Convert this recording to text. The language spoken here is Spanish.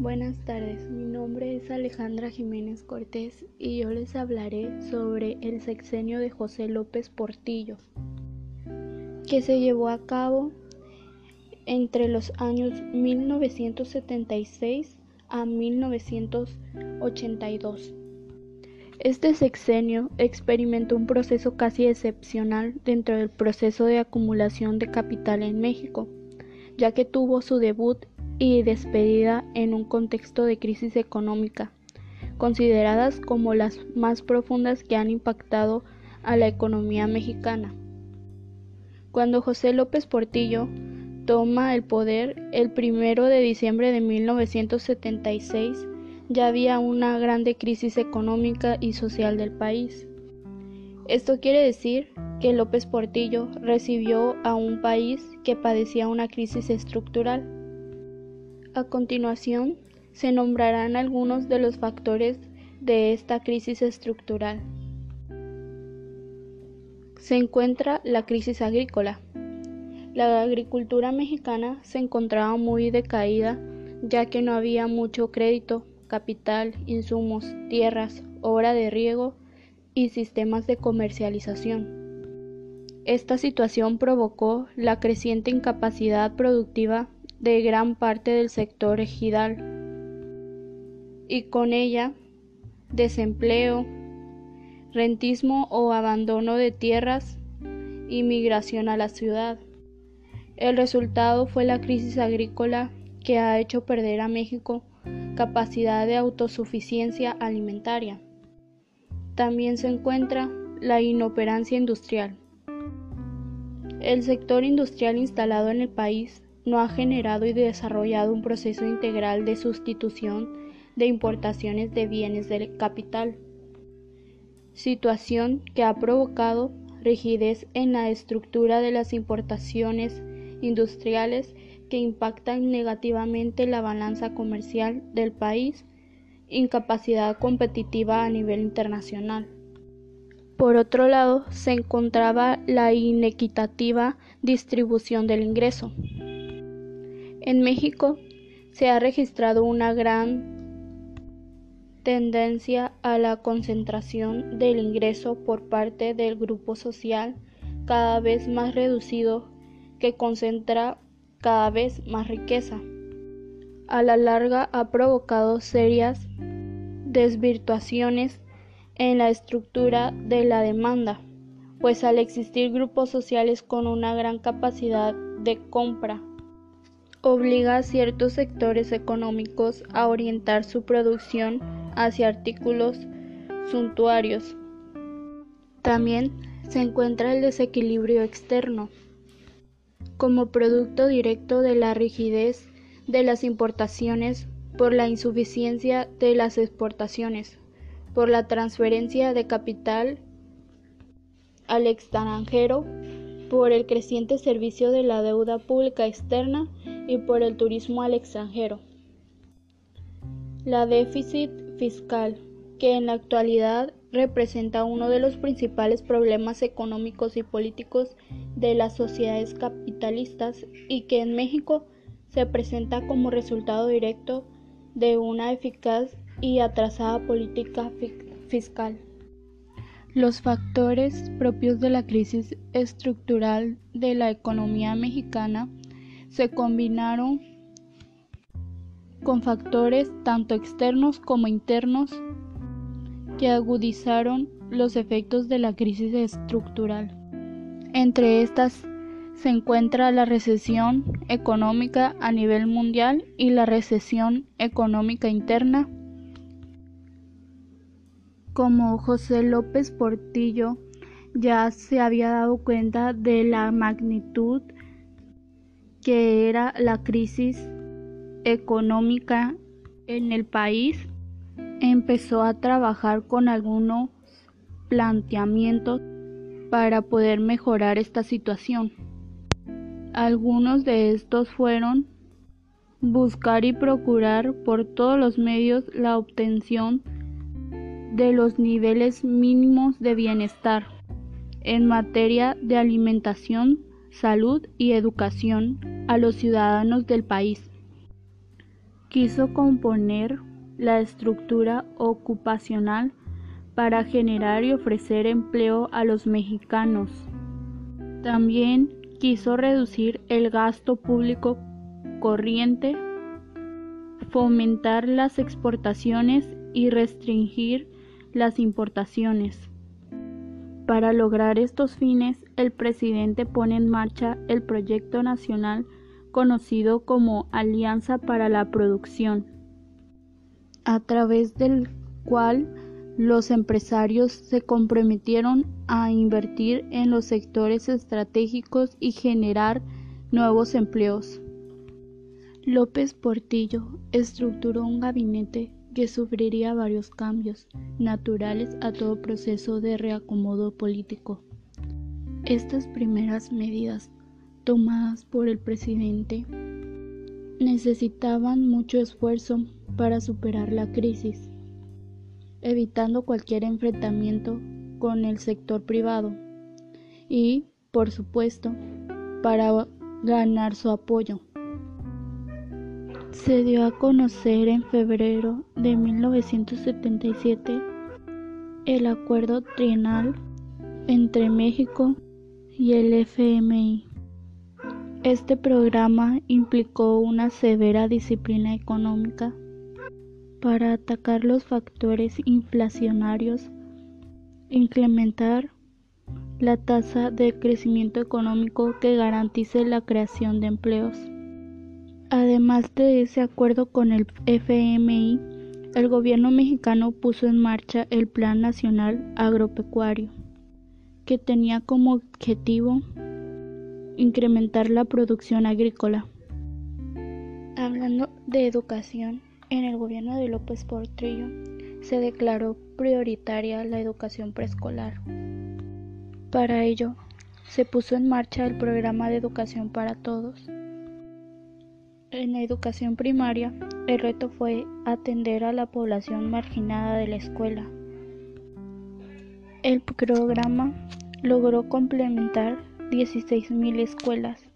Buenas tardes, mi nombre es Alejandra Jiménez Cortés y yo les hablaré sobre el sexenio de José López Portillo, que se llevó a cabo entre los años 1976 a 1982. Este sexenio experimentó un proceso casi excepcional dentro del proceso de acumulación de capital en México, ya que tuvo su debut y despedida en un contexto de crisis económica, consideradas como las más profundas que han impactado a la economía mexicana. Cuando José López Portillo toma el poder el primero de diciembre de 1976, ya había una grande crisis económica y social del país. Esto quiere decir que López Portillo recibió a un país que padecía una crisis estructural a continuación, se nombrarán algunos de los factores de esta crisis estructural. Se encuentra la crisis agrícola. La agricultura mexicana se encontraba muy decaída ya que no había mucho crédito, capital, insumos, tierras, obra de riego y sistemas de comercialización. Esta situación provocó la creciente incapacidad productiva de gran parte del sector ejidal y con ella desempleo, rentismo o abandono de tierras y migración a la ciudad. El resultado fue la crisis agrícola que ha hecho perder a México capacidad de autosuficiencia alimentaria. También se encuentra la inoperancia industrial. El sector industrial instalado en el país no ha generado y desarrollado un proceso integral de sustitución de importaciones de bienes del capital, situación que ha provocado rigidez en la estructura de las importaciones industriales que impactan negativamente la balanza comercial del país, incapacidad competitiva a nivel internacional. Por otro lado, se encontraba la inequitativa distribución del ingreso. En México se ha registrado una gran tendencia a la concentración del ingreso por parte del grupo social cada vez más reducido que concentra cada vez más riqueza. A la larga ha provocado serias desvirtuaciones en la estructura de la demanda, pues al existir grupos sociales con una gran capacidad de compra obliga a ciertos sectores económicos a orientar su producción hacia artículos suntuarios. También se encuentra el desequilibrio externo, como producto directo de la rigidez de las importaciones por la insuficiencia de las exportaciones, por la transferencia de capital al extranjero, por el creciente servicio de la deuda pública externa y por el turismo al extranjero. La déficit fiscal, que en la actualidad representa uno de los principales problemas económicos y políticos de las sociedades capitalistas y que en México se presenta como resultado directo de una eficaz y atrasada política fiscal. Los factores propios de la crisis estructural de la economía mexicana se combinaron con factores tanto externos como internos que agudizaron los efectos de la crisis estructural. Entre estas se encuentra la recesión económica a nivel mundial y la recesión económica interna. Como José López Portillo ya se había dado cuenta de la magnitud que era la crisis económica en el país, empezó a trabajar con algunos planteamientos para poder mejorar esta situación. Algunos de estos fueron buscar y procurar por todos los medios la obtención de los niveles mínimos de bienestar en materia de alimentación, salud y educación a los ciudadanos del país. quiso componer la estructura ocupacional para generar y ofrecer empleo a los mexicanos. También quiso reducir el gasto público corriente, fomentar las exportaciones y restringir las importaciones. Para lograr estos fines, el presidente pone en marcha el proyecto nacional conocido como Alianza para la Producción, a través del cual los empresarios se comprometieron a invertir en los sectores estratégicos y generar nuevos empleos. López Portillo estructuró un gabinete que sufriría varios cambios naturales a todo proceso de reacomodo político. Estas primeras medidas tomadas por el presidente necesitaban mucho esfuerzo para superar la crisis, evitando cualquier enfrentamiento con el sector privado y, por supuesto, para ganar su apoyo. Se dio a conocer en febrero de 1977 el acuerdo trienal entre México y el FMI. Este programa implicó una severa disciplina económica para atacar los factores inflacionarios, implementar la tasa de crecimiento económico que garantice la creación de empleos. Además de ese acuerdo con el FMI, el gobierno mexicano puso en marcha el Plan Nacional Agropecuario, que tenía como objetivo incrementar la producción agrícola. Hablando de educación, en el gobierno de López Portillo se declaró prioritaria la educación preescolar. Para ello, se puso en marcha el programa de educación para todos en la educación primaria, el reto fue atender a la población marginada de la escuela. El programa logró complementar 16.000 escuelas